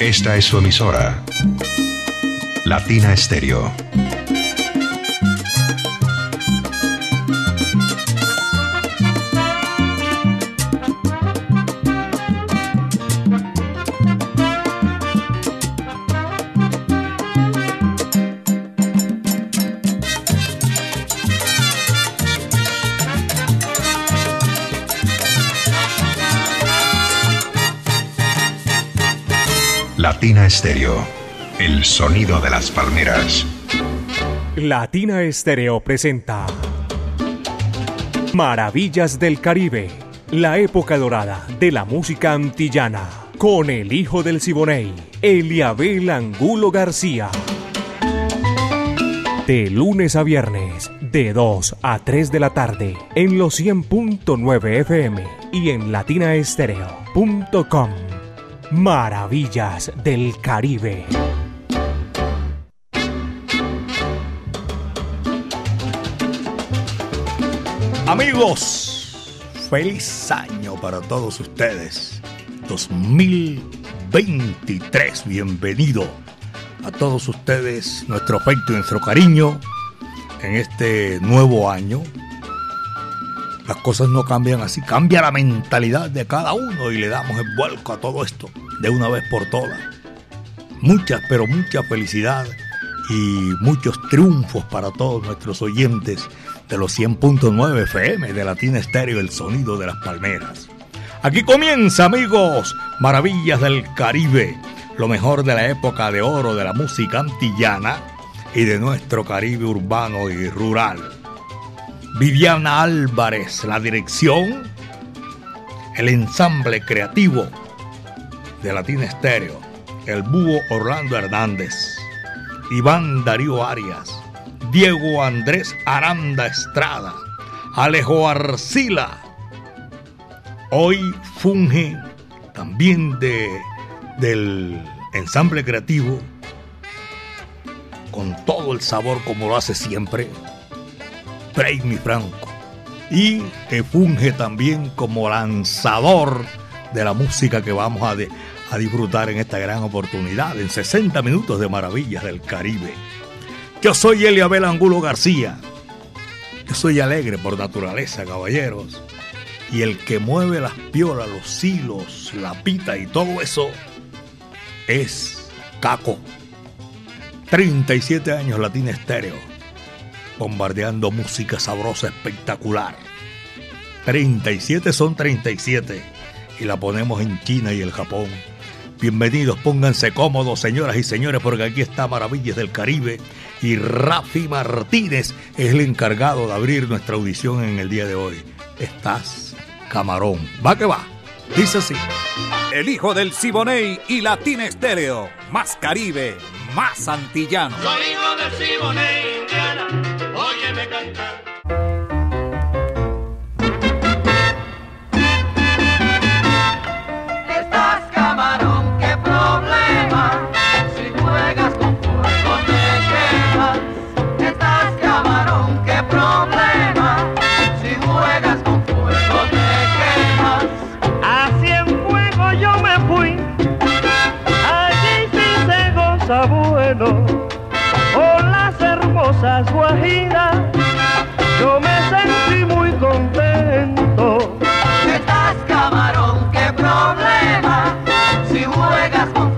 Esta es su emisora. Latina Estéreo. Latina Estéreo. El sonido de las palmeras. Latina Estéreo presenta Maravillas del Caribe, la época dorada de la música antillana, con el hijo del Siboney, Eliabel Angulo García. De lunes a viernes, de 2 a 3 de la tarde, en los 100.9 FM y en latinaestereo.com. Maravillas del Caribe. Amigos, feliz año para todos ustedes. 2023, bienvenido a todos ustedes, nuestro afecto y nuestro cariño en este nuevo año. Las cosas no cambian así, cambia la mentalidad de cada uno y le damos el vuelco a todo esto de una vez por todas. Muchas, pero mucha felicidad y muchos triunfos para todos nuestros oyentes de los 100.9 FM de Latina Estéreo, el sonido de las palmeras. Aquí comienza, amigos, Maravillas del Caribe, lo mejor de la época de oro de la música antillana y de nuestro Caribe urbano y rural. Viviana Álvarez, la dirección, el ensamble creativo de Latina Estéreo, el búho Orlando Hernández, Iván Darío Arias, Diego Andrés Aranda Estrada, Alejo Arcila. Hoy funge también de, del ensamble creativo con todo el sabor como lo hace siempre, Mi Franco. Y funge también como lanzador de la música que vamos a, a disfrutar en esta gran oportunidad, en 60 minutos de maravillas del Caribe. Yo soy Eliabel Angulo García. Yo soy alegre por naturaleza, caballeros. Y el que mueve las piolas, los hilos, la pita y todo eso es Caco. 37 años Latina Estéreo. Bombardeando música sabrosa espectacular. 37 son 37. Y la ponemos en China y el Japón. Bienvenidos, pónganse cómodos, señoras y señores, porque aquí está Maravillas del Caribe y Rafi Martínez es el encargado de abrir nuestra audición en el día de hoy. Estás camarón. Va que va. Dice así. El hijo del Siboney y Latina Estéreo. Más Caribe, más antillano. Soy hijo del Siboney, de cantar. yo me sentí muy contento. Qué Estás camarón, qué problema, si juegas con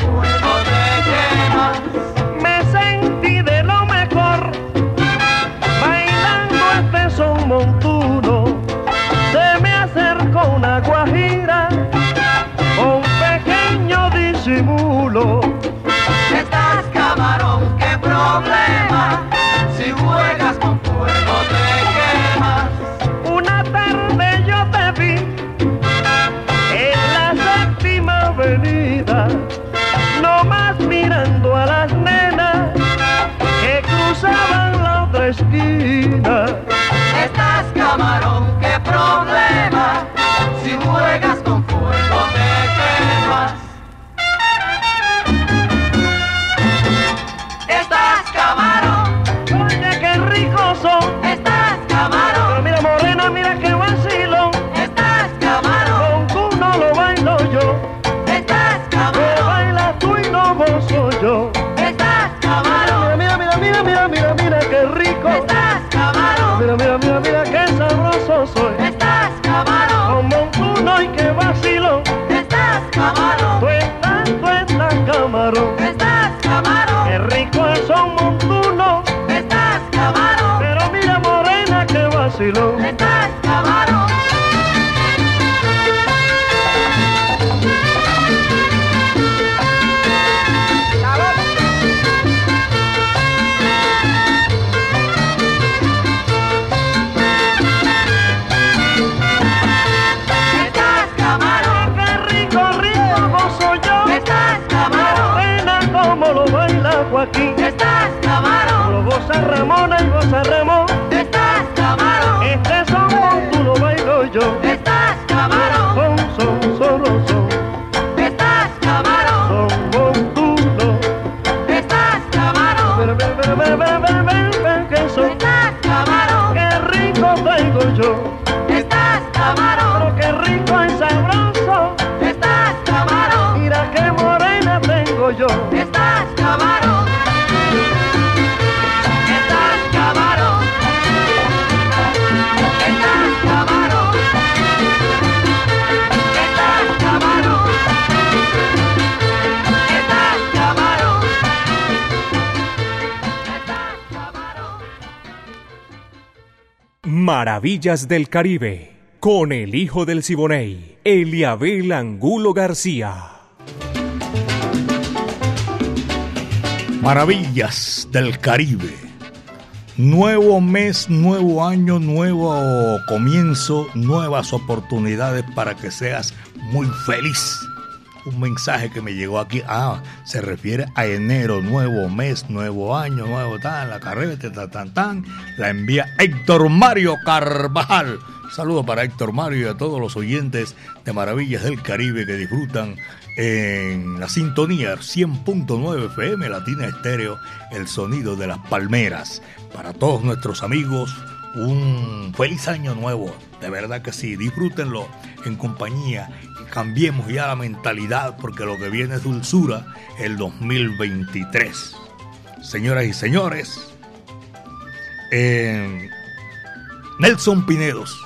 goza Ramona y goza Ramón. Estás camarón. Este Maravillas del Caribe, con el hijo del Siboney, Eliabel Angulo García. Maravillas del Caribe. Nuevo mes, nuevo año, nuevo comienzo, nuevas oportunidades para que seas muy feliz. Un mensaje que me llegó aquí, ah, se refiere a enero, nuevo mes, nuevo año, nuevo tan, la carreta, tan, tan, tan. La envía Héctor Mario Carvajal. Saludo para Héctor Mario y a todos los oyentes de Maravillas del Caribe que disfrutan en la sintonía 100.9 FM Latina Estéreo, el sonido de las palmeras. Para todos nuestros amigos, un feliz año nuevo. De verdad que sí, disfrútenlo en compañía y cambiemos ya la mentalidad porque lo que viene es dulzura el 2023. Señoras y señores, eh, Nelson Pinedos,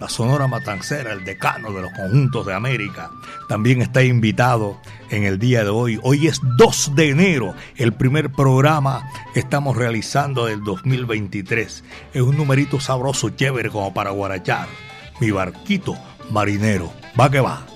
la Sonora Matancera, el decano de los conjuntos de América, también está invitado en el día de hoy. Hoy es 2 de enero, el primer programa que estamos realizando del 2023. Es un numerito sabroso, chévere como para guarachar. Mi barquito marinero, va que va.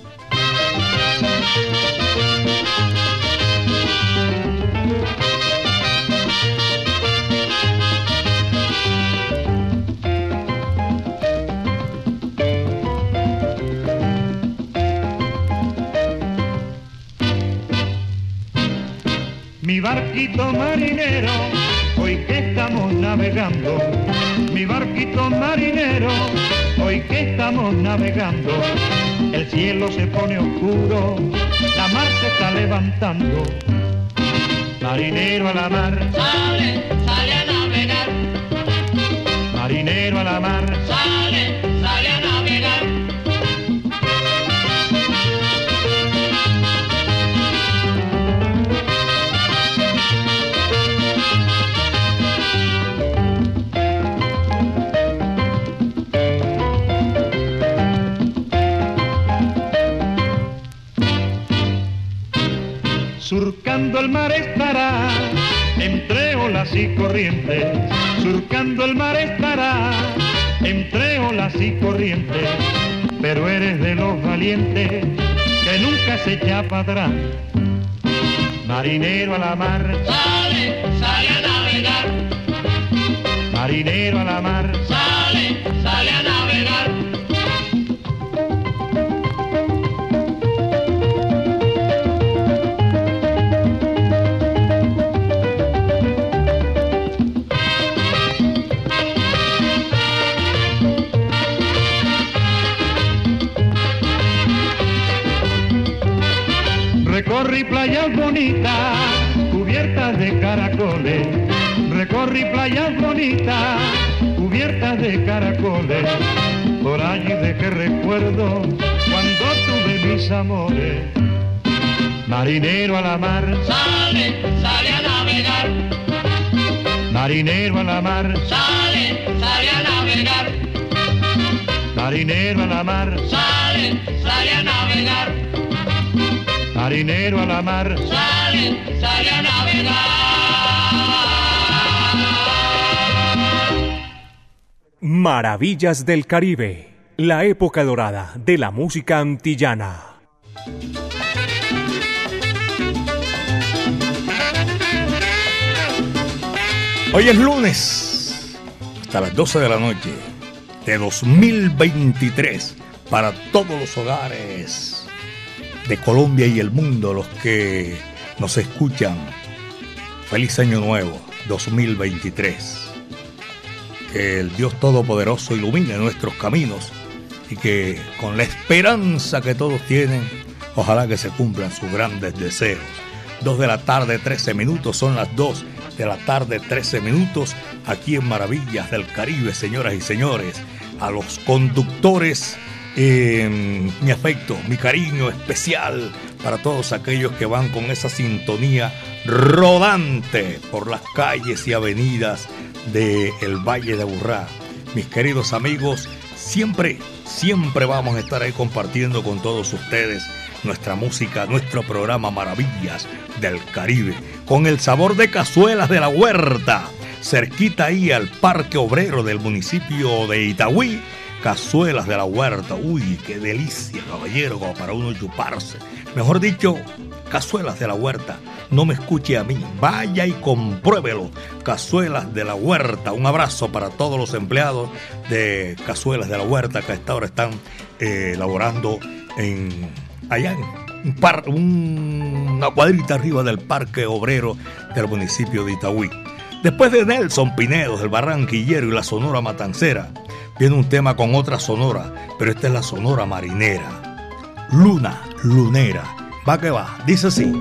Mi barquito marinero, hoy que estamos navegando, mi barquito marinero, hoy que estamos navegando, el cielo se pone oscuro, la mar se está levantando, marinero a la mar, Sale, sale a navegar, marinero a la mar, surcando el mar estará, entre olas y corrientes, surcando el mar estará, entre olas y corrientes, pero eres de los valientes que nunca se echa para atrás. Marinero a la mar, Sale, sale a navegar, marinero a la mar, sale, sale a navegar. Recorrí playas bonitas, cubiertas de caracoles. Recorrí playas bonitas, cubiertas de caracoles. Por allí dejé recuerdo cuando tuve mis amores. Marinero a la mar, Sale, sale a navegar, marinero a la mar, sale, sale a navegar, marinero a la mar, sale, sale a navegar, marinero a la mar. sale, sale a navegar. Maravillas del Caribe, la época dorada de la música antillana. Hoy es lunes, hasta las 12 de la noche de 2023, para todos los hogares de Colombia y el mundo, los que nos escuchan. Feliz año nuevo, 2023 que el Dios Todopoderoso ilumine nuestros caminos y que con la esperanza que todos tienen, ojalá que se cumplan sus grandes deseos. Dos de la tarde, 13 minutos, son las dos de la tarde, 13 minutos, aquí en Maravillas del Caribe, señoras y señores. A los conductores, eh, mi afecto, mi cariño especial para todos aquellos que van con esa sintonía rodante por las calles y avenidas del el Valle de Aburrá. Mis queridos amigos, siempre, siempre vamos a estar ahí compartiendo con todos ustedes nuestra música, nuestro programa Maravillas del Caribe, con el sabor de cazuelas de la huerta, cerquita ahí al Parque Obrero del municipio de Itagüí. Cazuelas de la huerta, uy, qué delicia, caballero, para uno chuparse. Mejor dicho, cazuelas de la huerta no me escuche a mí. Vaya y compruébelo. Cazuelas de la Huerta. Un abrazo para todos los empleados de Cazuelas de la Huerta que hasta ahora están eh, laborando en allá en un una cuadrita arriba del Parque Obrero del municipio de Itagüí. Después de Nelson Pinedo, del Barranquillero y la Sonora Matancera, viene un tema con otra sonora, pero esta es la Sonora Marinera. Luna, lunera. Va que va, dice así.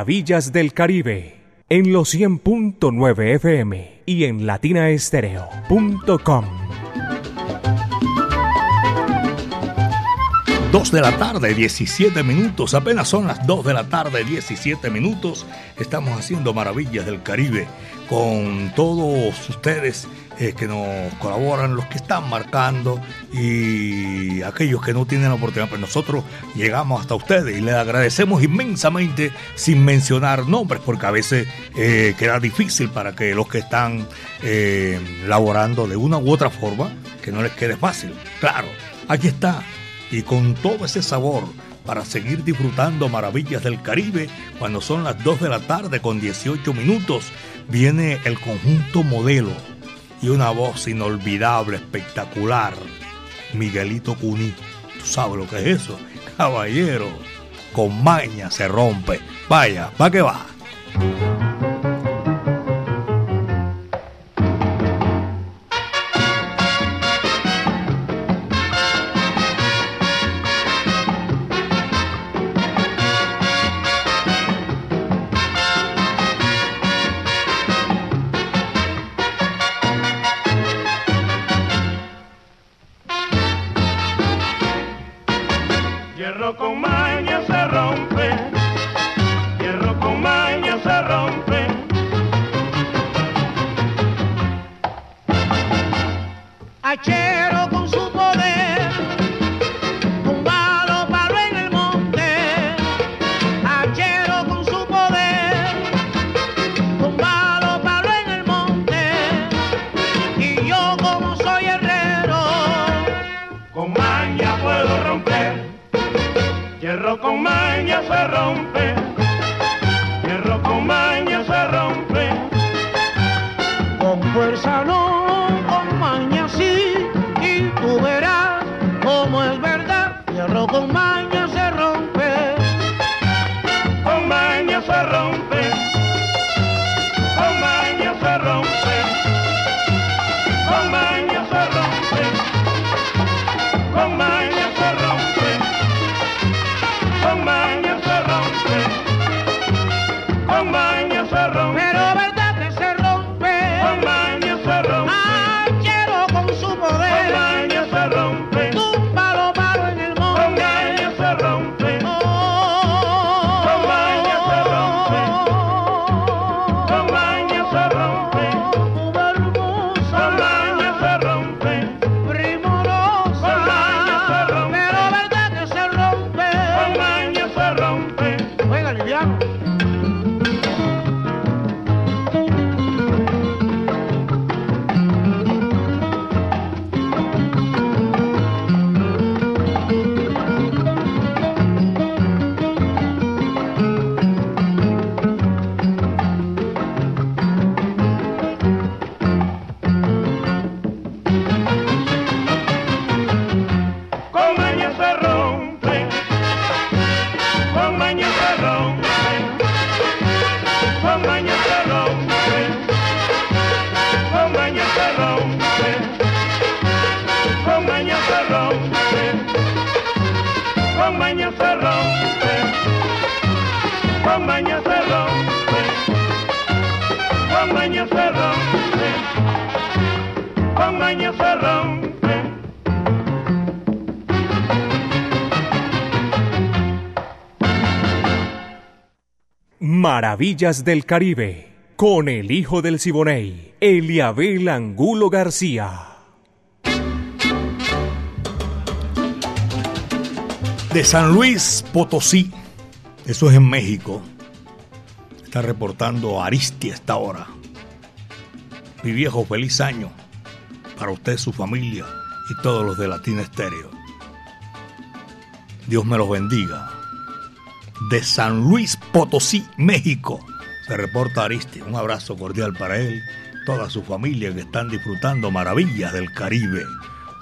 Maravillas del Caribe en los 100.9 FM y en latinaestereo.com. Dos de la tarde, 17 minutos, apenas son las 2 de la tarde, 17 minutos. Estamos haciendo Maravillas del Caribe con todos ustedes eh, que nos colaboran, los que están marcando y aquellos que no tienen la oportunidad, pues nosotros llegamos hasta ustedes y les agradecemos inmensamente sin mencionar nombres, porque a veces eh, queda difícil para que los que están eh, laborando de una u otra forma, que no les quede fácil. Claro, aquí está, y con todo ese sabor para seguir disfrutando maravillas del Caribe cuando son las 2 de la tarde con 18 minutos. Viene el conjunto modelo y una voz inolvidable, espectacular. Miguelito Cuní. ¿Tú sabes lo que es eso? Caballero, con maña se rompe. Vaya, va que va. Maravillas del Caribe, con el hijo del Siboney, Eliabel Angulo García. de San Luis Potosí, eso es en México. Está reportando Aristi a esta hora. Mi viejo, feliz año para usted, su familia y todos los de Latina Estéreo. Dios me los bendiga. De San Luis Potosí, México, se reporta Aristi. Un abrazo cordial para él, toda su familia que están disfrutando maravillas del Caribe.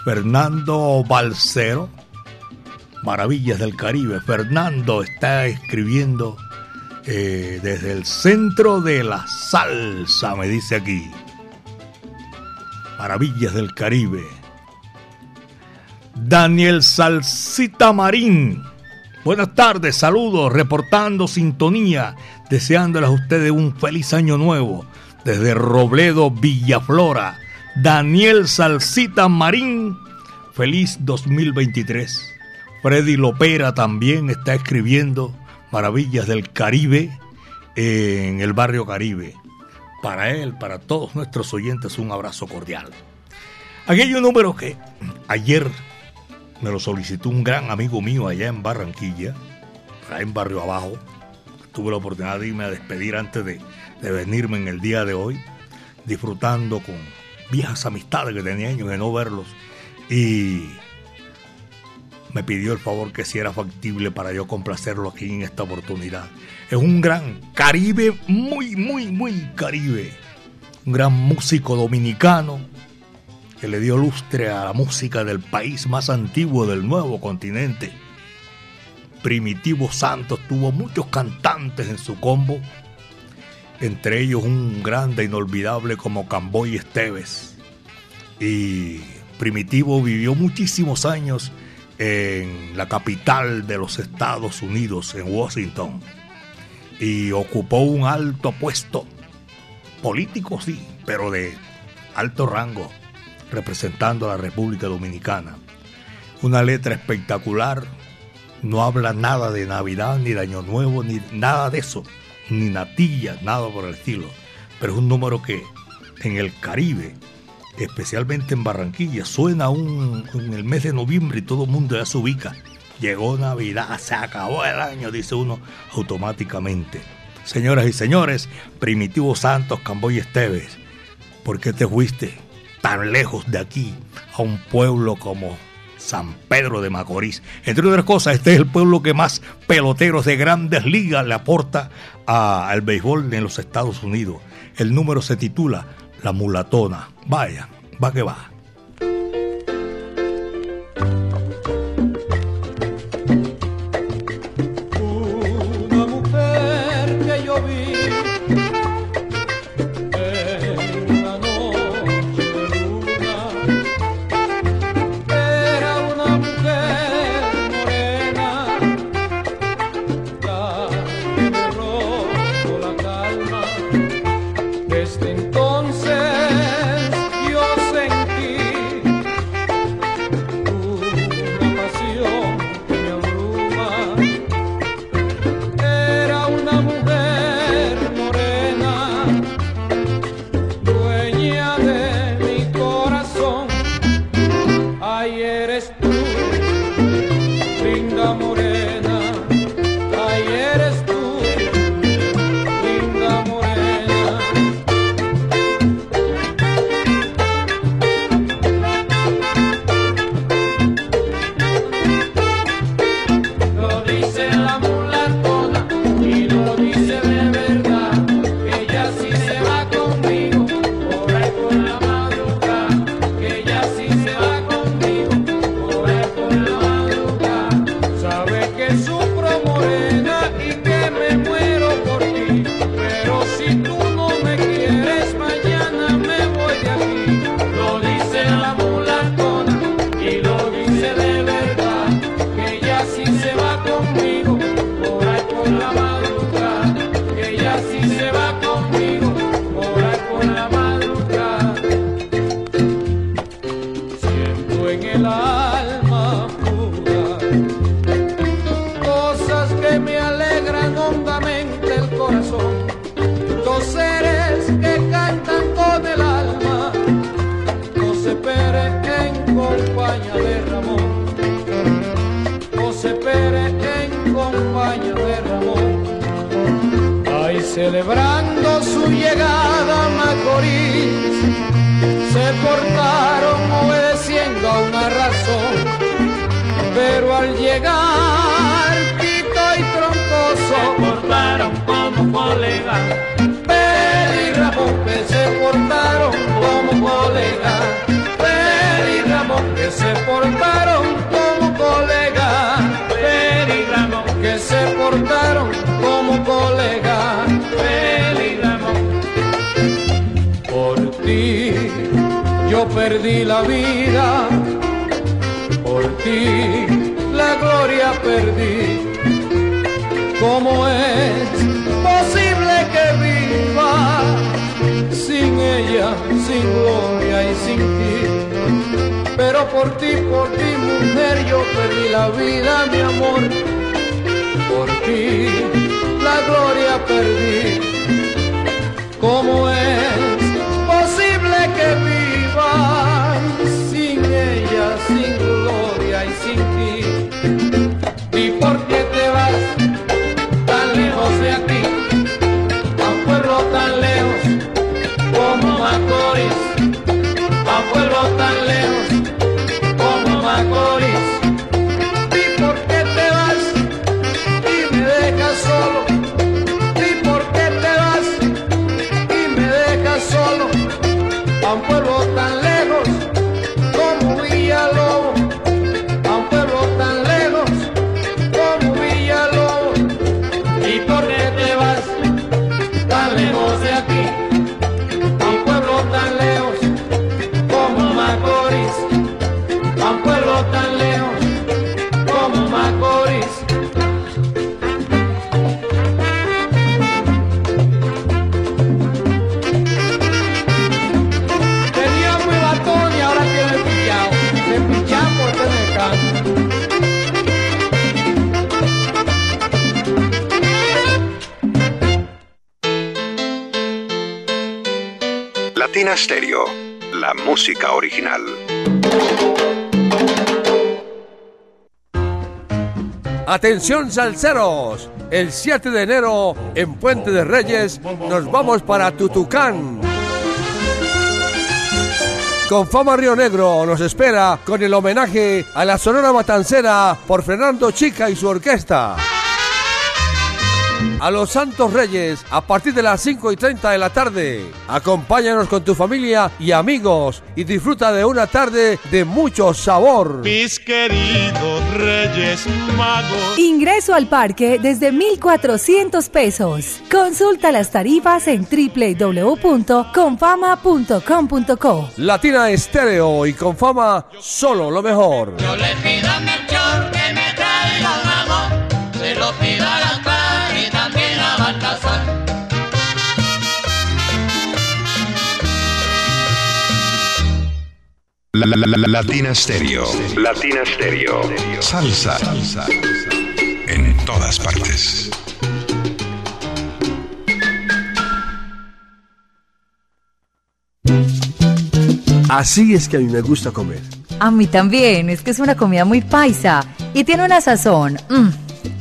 Fernando Balcero, Maravillas del Caribe. Fernando está escribiendo eh, desde el centro de la salsa, me dice aquí. Maravillas del Caribe. Daniel Salsita Marín. Buenas tardes, saludos, reportando sintonía, deseándoles a ustedes un feliz año nuevo desde Robledo, Villaflora. Daniel Salsita Marín, feliz 2023. Freddy Lopera también está escribiendo Maravillas del Caribe en el barrio Caribe. para él, para todos nuestros oyentes, un abrazo cordial. Un número que ayer me lo solicitó un gran amigo mío allá en Barranquilla, allá en Barrio Abajo. Tuve la oportunidad de irme a despedir antes de, de venirme en el día de hoy, disfrutando con viejas amistades que tenía años de no verlos. Y me pidió el favor que si era factible para yo complacerlo aquí en esta oportunidad. Es un gran Caribe, muy, muy, muy Caribe. Un gran músico dominicano que le dio lustre a la música del país más antiguo del nuevo continente. Primitivo Santos tuvo muchos cantantes en su combo, entre ellos un grande inolvidable como Camboy Esteves. Y Primitivo vivió muchísimos años en la capital de los Estados Unidos, en Washington, y ocupó un alto puesto, político sí, pero de alto rango, representando a la República Dominicana. Una letra espectacular, no habla nada de Navidad, ni de Año Nuevo, ni nada de eso, ni natilla, nada por el estilo, pero es un número que en el Caribe especialmente en Barranquilla, suena un, en el mes de noviembre y todo el mundo ya se ubica. Llegó Navidad, se acabó el año, dice uno automáticamente. Señoras y señores, Primitivo Santos, Camboy Esteves, ¿por qué te fuiste tan lejos de aquí a un pueblo como San Pedro de Macorís? Entre otras cosas, este es el pueblo que más peloteros de grandes ligas le aporta al béisbol en los Estados Unidos. El número se titula La Mulatona. Vaya, va que va. Celebrando su llegada a Macorís, se portaron obedeciendo a una razón, pero al llegar Tito y Troncoso se portaron como colegas. Peri y Ramón que se portaron como colegas. Peri y Ramón que se portaron como colegas. Peri y Ramón que se portaron como colegas. Yo perdí la vida. Por ti la gloria perdí. ¿Cómo es posible que viva sin ella, sin gloria y sin ti? Pero por ti, por ti, mujer, yo perdí la vida, mi amor. Por ti la gloria perdí. ¿Cómo es La música original. Atención salseros, el 7 de enero en Puente de Reyes nos vamos para Tutucán. Con Fama Río Negro nos espera con el homenaje a la Sonora Matancera por Fernando Chica y su orquesta. A los Santos Reyes a partir de las 5 y 30 de la tarde. Acompáñanos con tu familia y amigos y disfruta de una tarde de mucho sabor. Mis queridos Reyes Magos. Ingreso al parque desde 1,400 pesos. Consulta las tarifas en www.confama.com.co. Latina Estéreo y con fama solo lo mejor. Yo le pido a Melchor La, la, la, la- Latina Stereo. Latina Stereo. Salsa. Salsa. En todas partes. Así es que a mí me gusta comer. A mí también, es que es una comida muy paisa y tiene una sazón, mm,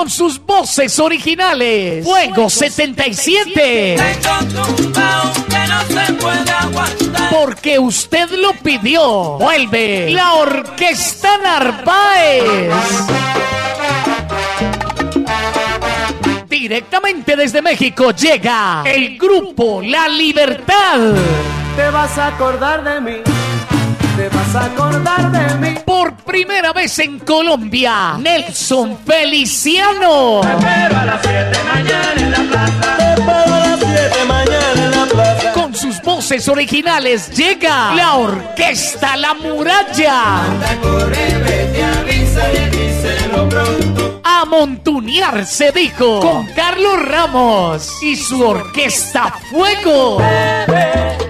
Con sus voces originales. Fuego 77. Porque usted lo pidió. Vuelve la Orquesta Narváez. Directamente desde México llega el grupo La Libertad. Te vas a acordar de mí, te vas a acordar de mí. Por primera vez en Colombia, Nelson Feliciano. Pero a las 7 mañana en la plaza. Te espero a las 7 mañana en la plaza. Con sus voces originales llega la Orquesta La Muralla. A montunear se dijo con Carlos Ramos y su Orquesta Fuego. Y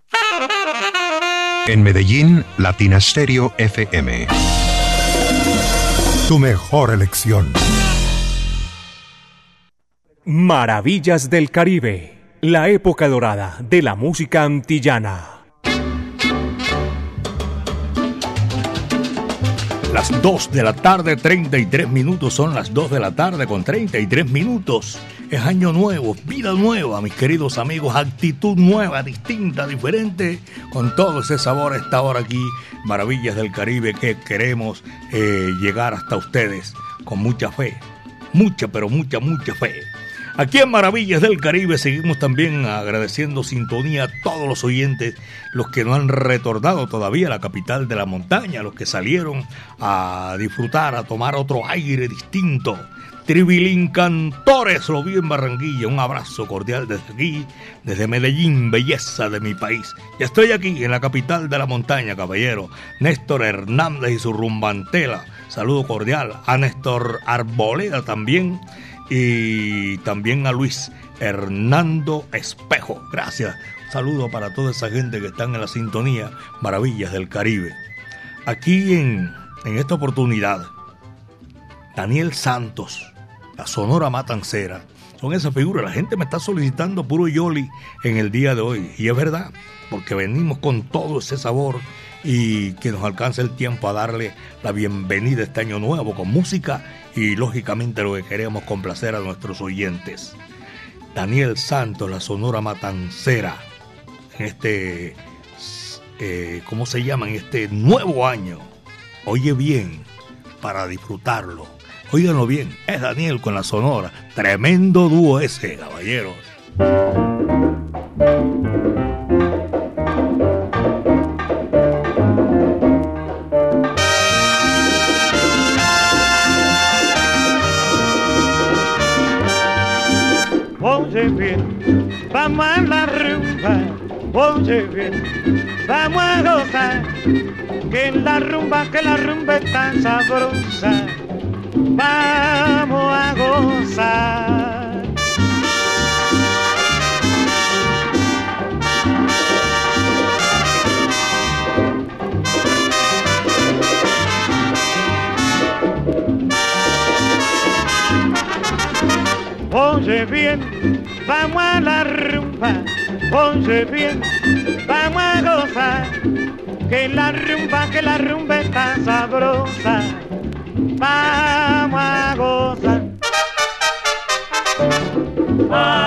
En Medellín, Latina Stereo FM. Tu mejor elección. Maravillas del Caribe, la época dorada de la música antillana. Las 2 de la tarde, 33 minutos. Son las 2 de la tarde con 33 minutos. Es año nuevo, vida nueva, mis queridos amigos. Actitud nueva, distinta, diferente. Con todo ese sabor a esta hora aquí. Maravillas del Caribe que queremos eh, llegar hasta ustedes con mucha fe. Mucha, pero mucha, mucha fe. Aquí en Maravillas del Caribe seguimos también agradeciendo sintonía a todos los oyentes, los que no han retornado todavía a la capital de la montaña, los que salieron a disfrutar, a tomar otro aire distinto Tribilín Cantores, lo vi en Barranquilla. Un abrazo cordial desde aquí, desde Medellín, belleza de mi país. Ya estoy aquí, en la capital de la montaña, caballero. Néstor Hernández y su rumbantela. Saludo cordial a Néstor Arboleda también. Y también a Luis Hernando Espejo. Gracias. Saludo para toda esa gente que están en la sintonía Maravillas del Caribe. Aquí en, en esta oportunidad, Daniel Santos, la Sonora Matancera, son esas figuras. La gente me está solicitando puro Yoli en el día de hoy. Y es verdad, porque venimos con todo ese sabor y que nos alcance el tiempo a darle la bienvenida este año nuevo con música y lógicamente lo que queremos complacer a nuestros oyentes. Daniel Santos, la Sonora Matancera, en este, eh, ¿cómo se llama? En este nuevo año. Oye bien, para disfrutarlo. Óiganlo bien, es Daniel con la Sonora. Tremendo dúo ese, caballeros. Oye bien, vamos a la rumba, oye bien, vamos a gozar, que la rumba, que la rumba está sabrosa, vamos a gozar. Oye bien, vamos a la rumba, oye bien, vamos a gozar, que la rumba, que la rumba está sabrosa, vamos a gozar. A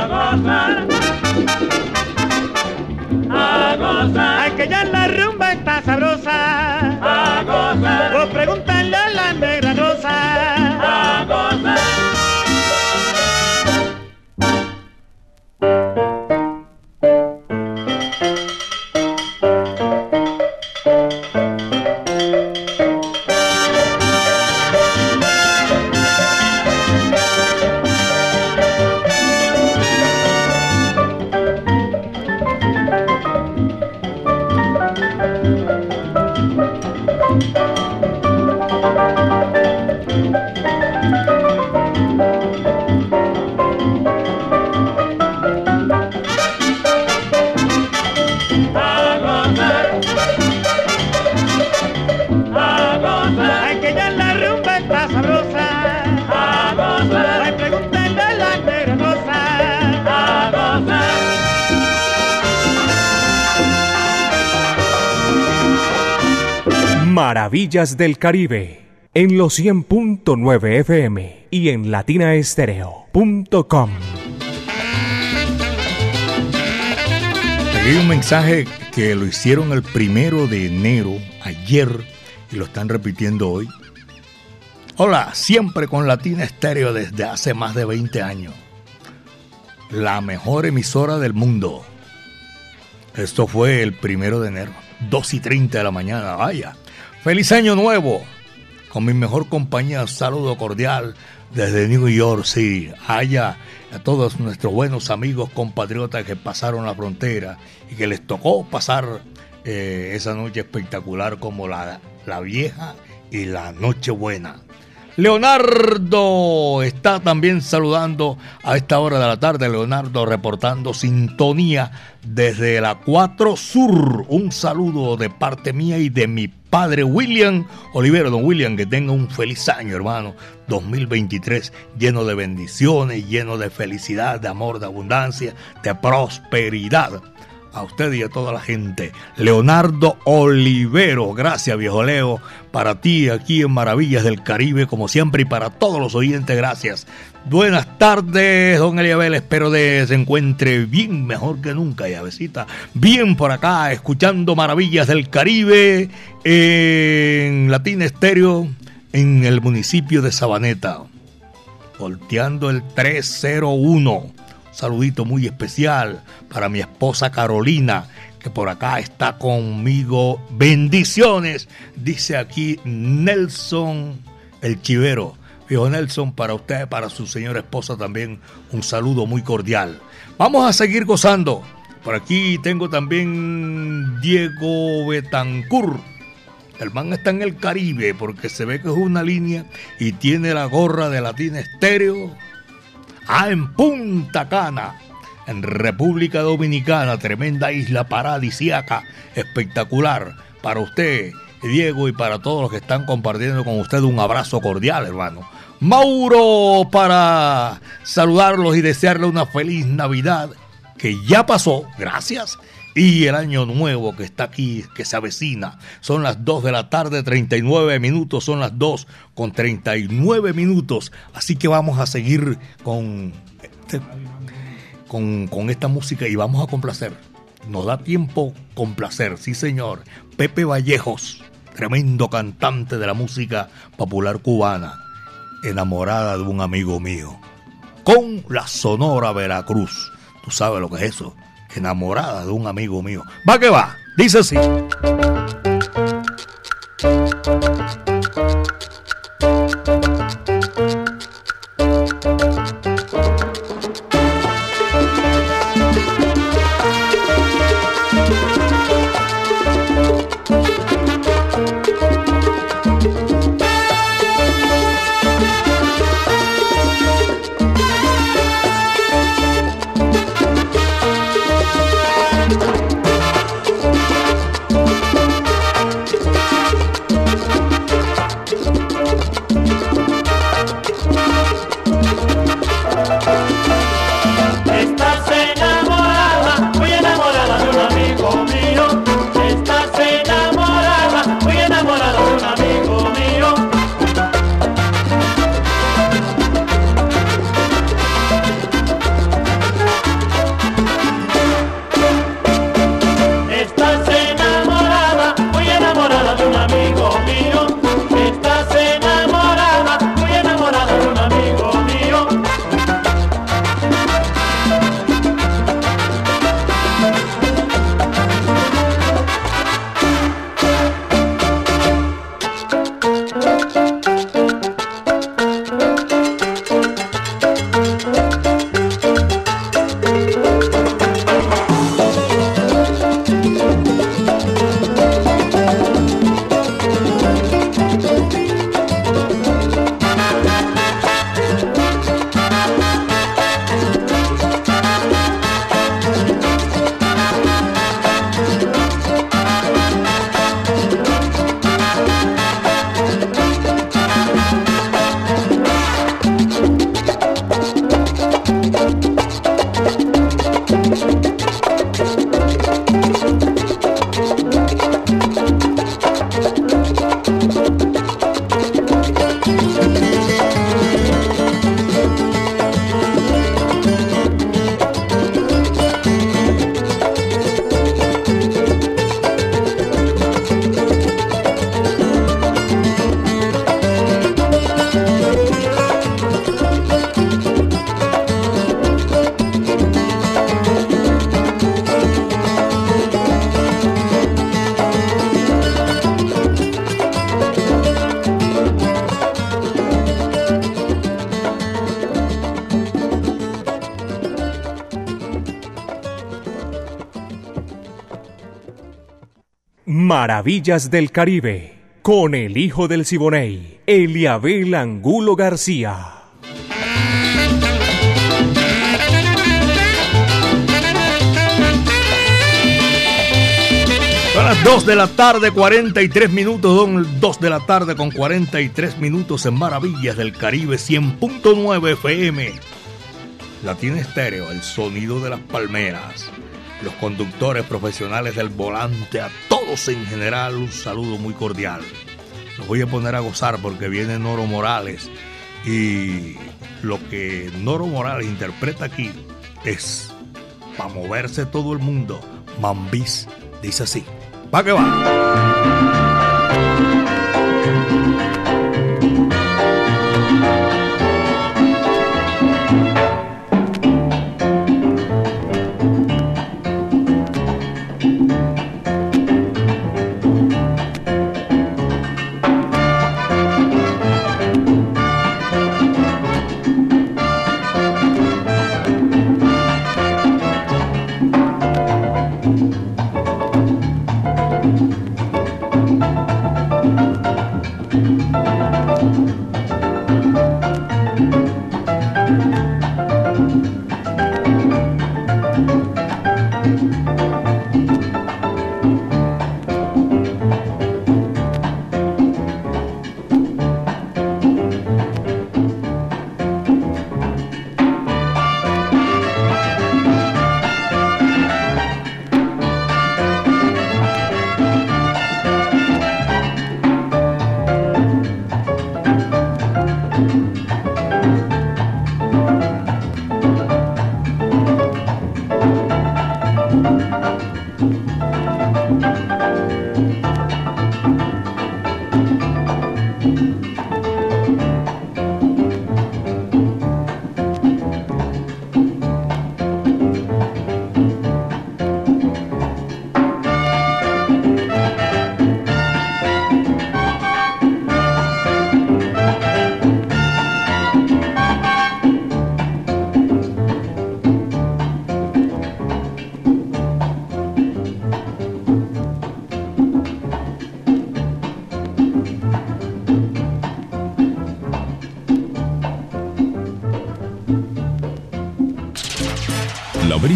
Del Caribe en los 100.9 FM y en latinaestereo.com. Hay un mensaje que lo hicieron el primero de enero, ayer, y lo están repitiendo hoy. Hola, siempre con Latina Estéreo desde hace más de 20 años. La mejor emisora del mundo. Esto fue el primero de enero, 2 y 30 de la mañana, vaya. ¡Feliz año nuevo! Con mi mejor compañía, saludo cordial desde New York, sí, allá a todos nuestros buenos amigos compatriotas que pasaron la frontera y que les tocó pasar eh, esa noche espectacular como la, la vieja y la noche buena. Leonardo está también saludando a esta hora de la tarde. Leonardo reportando sintonía desde la 4 Sur. Un saludo de parte mía y de mi padre William Olivero. Don William, que tenga un feliz año, hermano. 2023 lleno de bendiciones, lleno de felicidad, de amor, de abundancia, de prosperidad a usted y a toda la gente. Leonardo Olivero, gracias viejo Leo, para ti aquí en Maravillas del Caribe, como siempre, y para todos los oyentes, gracias. Buenas tardes, don Eliabel, espero de se encuentre bien, mejor que nunca, y avecita, bien por acá, escuchando Maravillas del Caribe en Latina Estéreo, en el municipio de Sabaneta, volteando el 301 saludito muy especial para mi esposa Carolina, que por acá está conmigo. Bendiciones, dice aquí Nelson el Chivero. Viejo Nelson, para usted, para su señora esposa también, un saludo muy cordial. Vamos a seguir gozando. Por aquí tengo también Diego Betancur. El man está en el Caribe porque se ve que es una línea y tiene la gorra de Latina Estéreo. Ah, en Punta Cana, en República Dominicana, tremenda isla paradisiaca, espectacular. Para usted, Diego, y para todos los que están compartiendo con usted un abrazo cordial, hermano. Mauro, para saludarlos y desearle una feliz Navidad que ya pasó, gracias. Y el año nuevo que está aquí, que se avecina. Son las 2 de la tarde, 39 minutos. Son las 2 con 39 minutos. Así que vamos a seguir con, este- con, con esta música y vamos a complacer. Nos da tiempo complacer, sí señor. Pepe Vallejos, tremendo cantante de la música popular cubana, enamorada de un amigo mío. Con la Sonora Veracruz. Tú sabes lo que es eso. Enamorada de un amigo mío. Va que va. Dice así. Maravillas del Caribe, con el hijo del Siboney, Eliabel Angulo García. Son las 2 de la tarde, 43 minutos. Son 2 de la tarde con 43 minutos en Maravillas del Caribe 100.9 FM. Latina Estéreo, el sonido de las palmeras. Los conductores profesionales del volante, a en general, un saludo muy cordial. Los voy a poner a gozar porque viene Noro Morales. Y lo que Noro Morales interpreta aquí es para moverse todo el mundo. Mambis dice así. Va que va.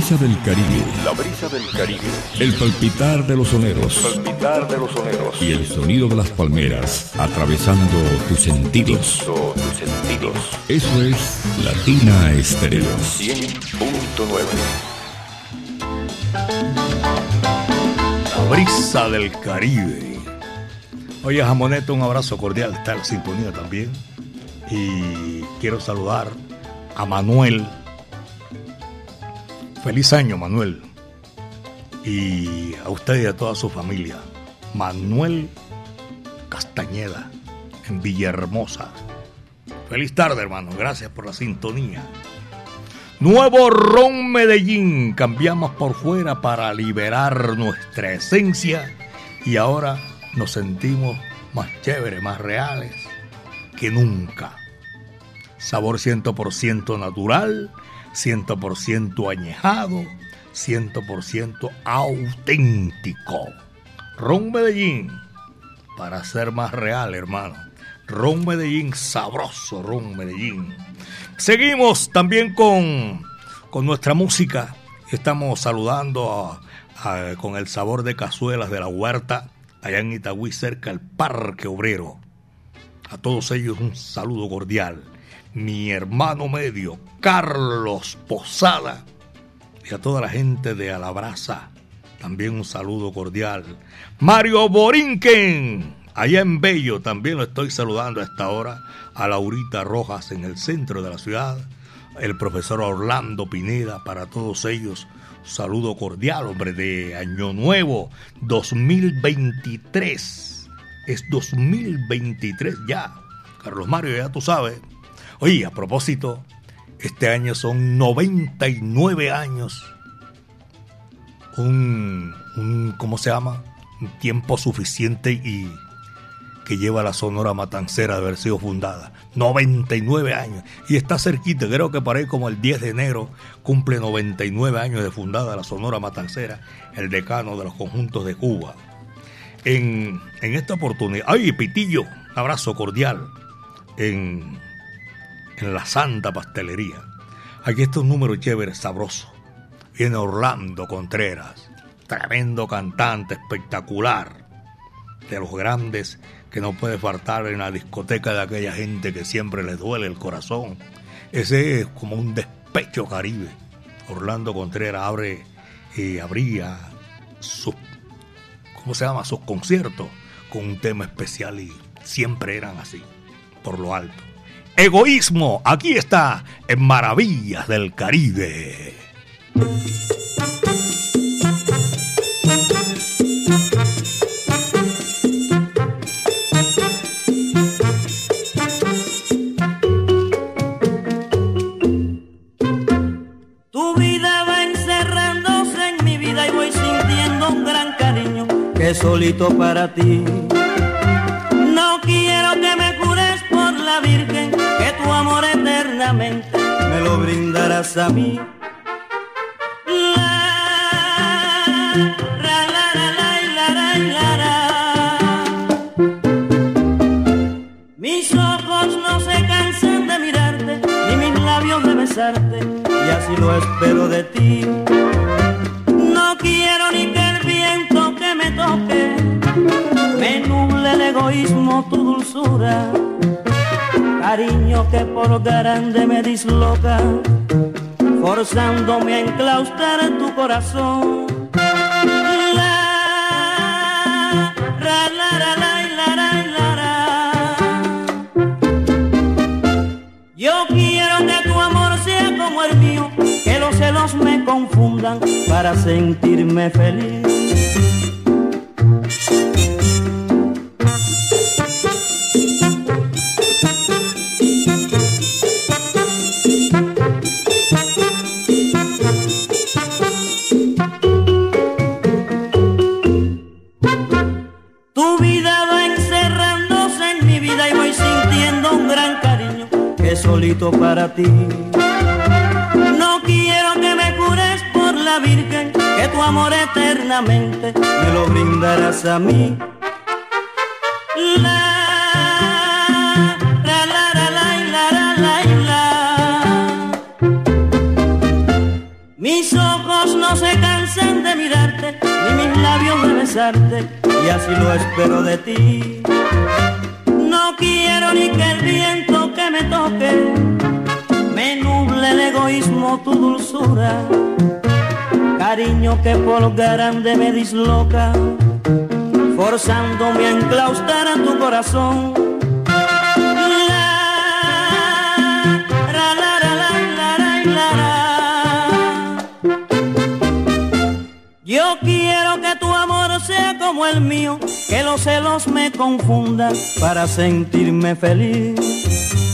Brisa del Caribe. La brisa del Caribe. El palpitar de los soneros. Palpitar de los soneros. Y el sonido de las palmeras atravesando tus sentidos. tus sentidos. Eso es Latina Estéreo. 100.9. La brisa del Caribe. Oye, Jamoneto, un abrazo cordial. Está en la sintonía también. Y quiero saludar a Manuel. Feliz año, Manuel. Y a usted y a toda su familia. Manuel Castañeda, en Villahermosa. Feliz tarde, hermano. Gracias por la sintonía. Nuevo Ron Medellín. Cambiamos por fuera para liberar nuestra esencia. Y ahora nos sentimos más chéveres, más reales que nunca. Sabor 100% natural, 100% añejado, 100% auténtico. Ron Medellín, para ser más real, hermano. Ron Medellín, sabroso Ron Medellín. Seguimos también con, con nuestra música. Estamos saludando a- con el sabor de cazuelas de la huerta, allá en Itagüí, cerca del Parque Obrero. A todos ellos un saludo cordial. Mi hermano medio, Carlos Posada, y a toda la gente de Alabraza, también un saludo cordial. Mario Borinquen, allá en Bello, también lo estoy saludando a esta hora. A Laurita Rojas en el centro de la ciudad. El profesor Orlando Pineda, para todos ellos, saludo cordial, hombre, de Año Nuevo 2023. Es 2023 ya. Carlos Mario, ya tú sabes. Oye, a propósito, este año son 99 años. Un, un ¿cómo se llama? Un tiempo suficiente y que lleva la Sonora Matancera de haber sido fundada. 99 años. Y está cerquita, creo que para ahí como el 10 de enero cumple 99 años de fundada la Sonora Matancera, el decano de los conjuntos de Cuba. En, en esta oportunidad, ¡ay, Pitillo! Abrazo cordial en, en la Santa Pastelería. Aquí está un número chévere, sabroso. Viene Orlando Contreras, tremendo cantante, espectacular, de los grandes que no puede faltar en la discoteca de aquella gente que siempre les duele el corazón. Ese es como un despecho caribe. Orlando Contreras abre y abría sus, ¿cómo se llama? Sus conciertos con un tema especial y siempre eran así, por lo alto. Egoísmo, aquí está, en Maravillas del Caribe. Tu vida va encerrándose en mi vida y voy sintiendo un gran cariño que solito para ti. Lo brindarás a mí. Mis ojos no se cansan de mirarte, ni mis labios de besarte, y así lo espero de ti. No quiero ni que el viento que me toque me nuble el egoísmo, tu dulzura. Que por grande me disloca, forzándome a enclaustrar tu corazón. La, ra, la, ra, la. Yo quiero que tu amor sea como el mío, que los celos me confundan para sentirme feliz. amor eternamente me lo brindarás a mí. La Mis ojos no se cansan de mirarte, ni mis labios de besarte, y así lo espero de ti. No quiero ni que el viento que me toque me nuble el egoísmo, tu dulzura. Cariño que por grande me disloca, forzándome a enclaustrar a tu corazón. Yo quiero que tu amor sea como el mío, que los celos me confundan para sentirme feliz.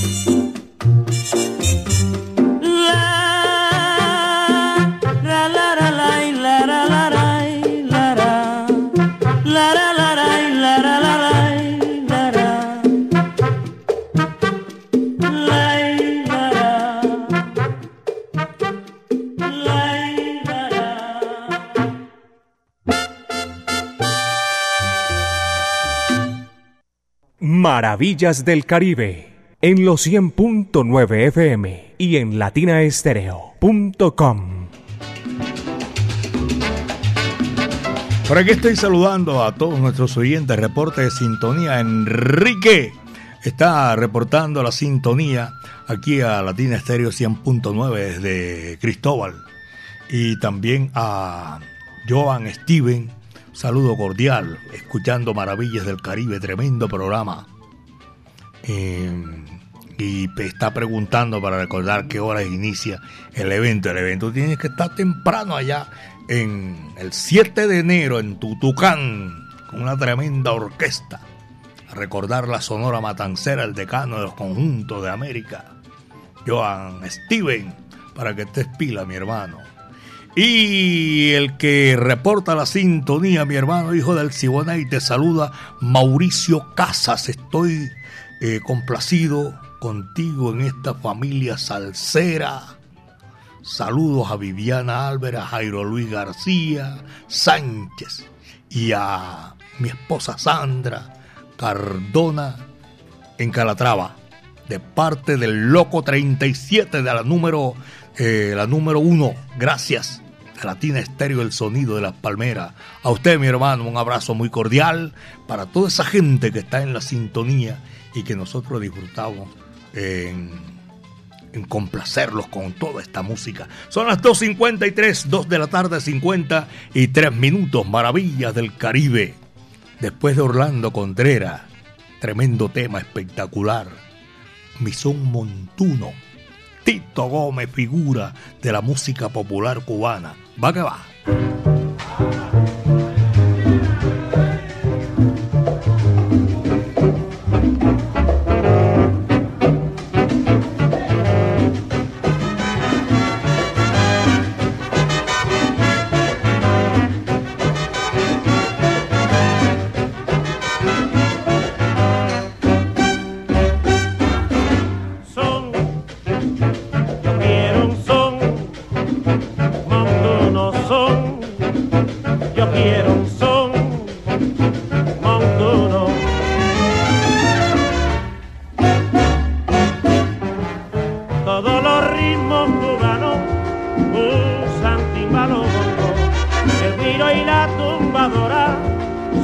Maravillas del Caribe en los 100.9 FM y en latinaestereo.com. Por aquí estoy saludando a todos nuestros oyentes. Reporte de sintonía. Enrique está reportando la sintonía aquí a Latina Estéreo 100.9 desde Cristóbal. Y también a Joan Steven. Saludo cordial, escuchando Maravillas del Caribe, tremendo programa. Eh, y está preguntando para recordar qué horas inicia el evento. El evento tiene que estar temprano allá en el 7 de enero en Tutucán con una tremenda orquesta. A recordar la Sonora Matancera, el decano de los conjuntos de América. Joan Steven, para que estés pila, mi hermano. Y el que reporta la sintonía, mi hermano, hijo del Siboney, te saluda Mauricio Casas. Estoy eh, complacido contigo en esta familia salsera. Saludos a Viviana Álvarez, a Jairo Luis García Sánchez y a mi esposa Sandra Cardona en Calatrava, de parte del Loco 37 de la número, eh, la número uno. Gracias. de Latina Estéreo, el sonido de las palmeras. A usted, mi hermano, un abrazo muy cordial para toda esa gente que está en la sintonía y que nosotros disfrutamos en complacerlos con toda esta música. Son las 2.53, 2 de la tarde, 53 minutos, maravillas del Caribe. Después de Orlando Contreras, tremendo tema espectacular. Misón Montuno, Tito Gómez, figura de la música popular cubana. Va que va.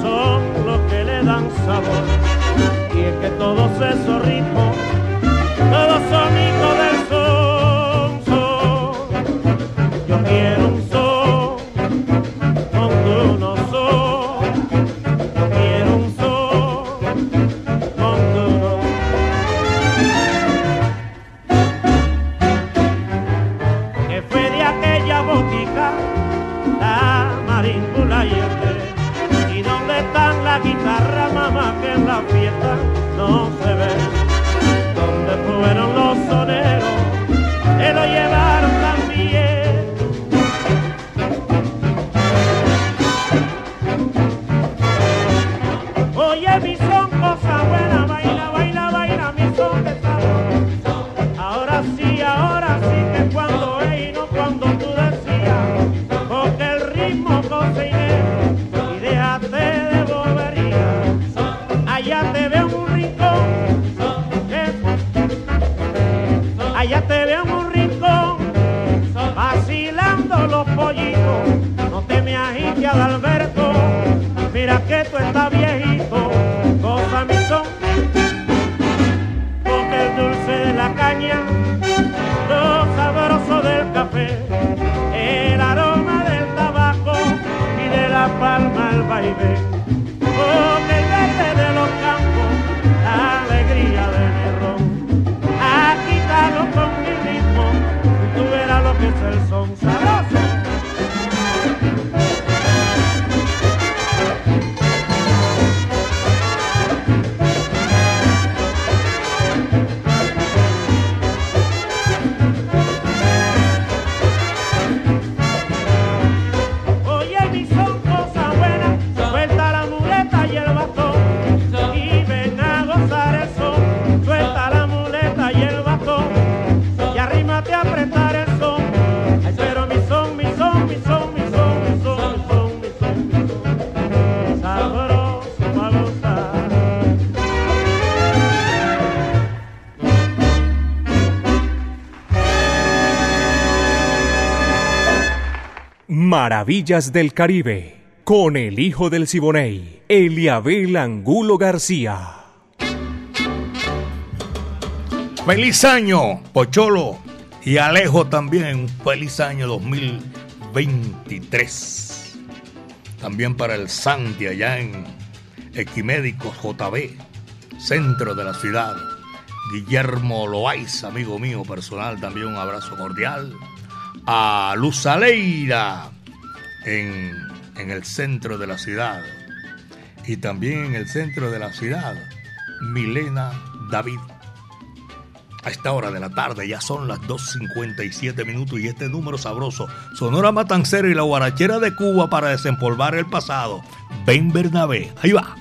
son los que le dan sabor. Y es que todos esos Maravillas del Caribe, con el hijo del Siboney, Eliabel Angulo García. ¡Feliz año, Pocholo! Y Alejo también, feliz año 2023. También para el Santi allá en Equimédicos JB, centro de la ciudad. Guillermo Loaiz, amigo mío personal, también un abrazo cordial. A Luz Aleira, en, el centro de la ciudad. Y también en el centro de la ciudad, Milena David. A esta hora de la tarde ya son las 2.57 minutos y este número sabroso, Sonora Matancero y la guarachera de Cuba para desempolvar el pasado. Ben Bernabé, ahí va.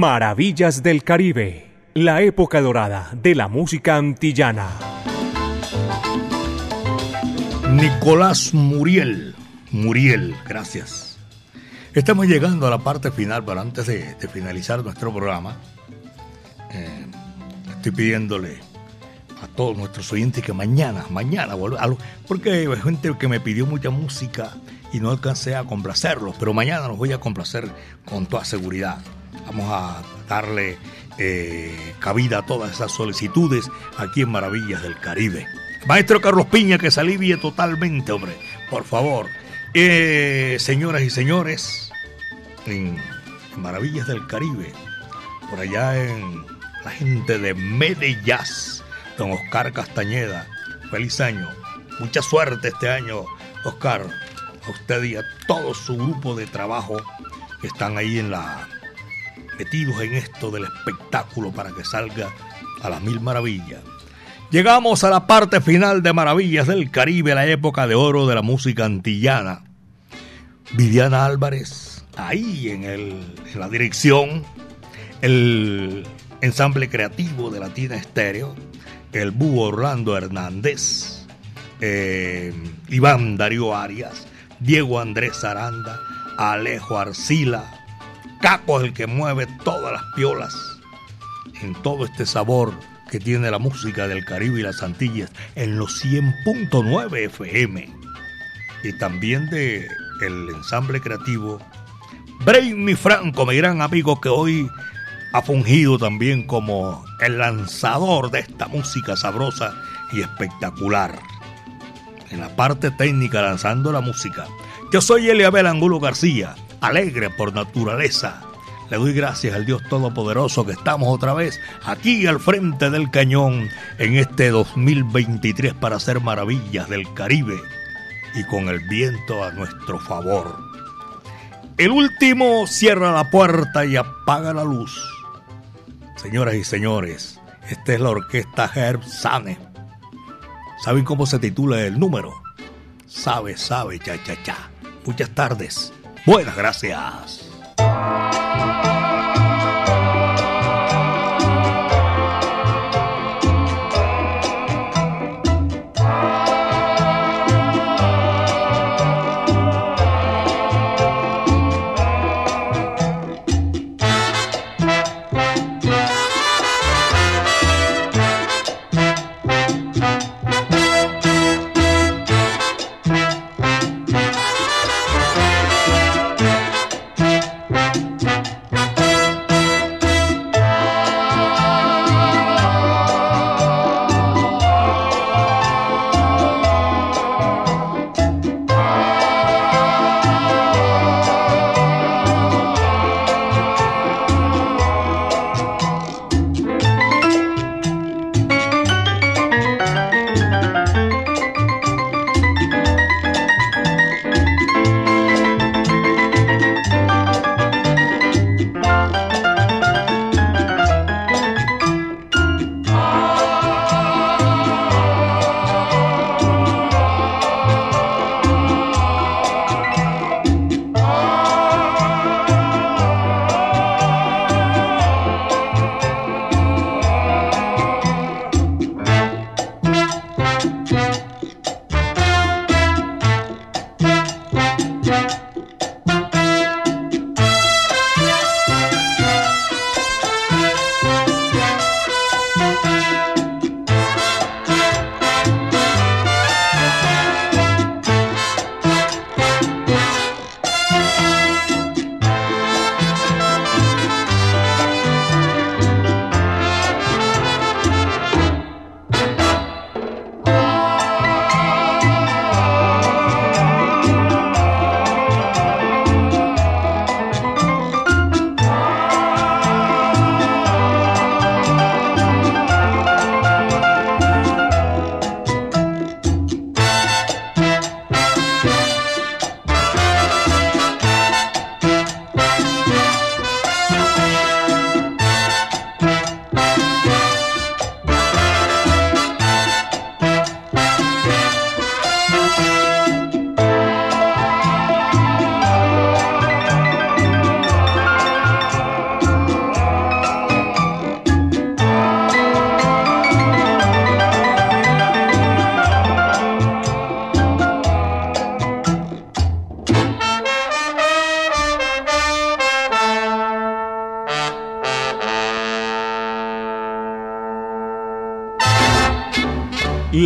Maravillas del Caribe, la época dorada de la música antillana. Nicolás Muriel. Muriel, gracias. Estamos llegando a la parte final, pero antes de, finalizar nuestro programa, eh, estoy pidiéndole a todos nuestros oyentes que mañana, mañana, porque hay gente que me pidió mucha música y no alcancé a complacerlos, pero mañana los voy a complacer con toda seguridad. Vamos a darle eh, cabida a todas esas solicitudes aquí en Maravillas del Caribe. Maestro Carlos Piña, que se alivie totalmente, hombre, por favor. Eh, señoras y señores, en Maravillas del Caribe, por allá en la gente de Medellás, don Oscar Castañeda. Feliz año. Mucha suerte este año, Oscar. A usted y a todo su grupo de trabajo que están ahí en la metidos en esto del espectáculo para que salga a las mil maravillas. Llegamos a la parte final de Maravillas del Caribe, la época de oro de la música antillana. Viviana Álvarez, ahí en, el, en la dirección, el ensamble creativo de Latina Estéreo, el búho Orlando Hernández, eh, Iván Darío Arias, Diego Andrés Aranda, Alejo Arcila, Caco es el que mueve todas las piolas en todo este sabor que tiene la música del Caribe y las Antillas en los 100.9 FM y también de el ensamble creativo Brainy Franco, mi gran amigo que hoy ha fungido también como el lanzador de esta música sabrosa y espectacular. En la parte técnica lanzando la música. Yo soy Eliabel Angulo García, alegre por naturaleza. Le doy gracias al Dios Todopoderoso que estamos otra vez aquí al frente del cañón en este 2023 para hacer maravillas del Caribe y con el viento a nuestro favor. El último cierra la puerta y apaga la luz. Señoras y señores, esta es la orquesta Herb Sane. ¿Saben cómo se titula el número? Sabe, sabe, cha, cha, cha. Muchas tardes. Buenas gracias.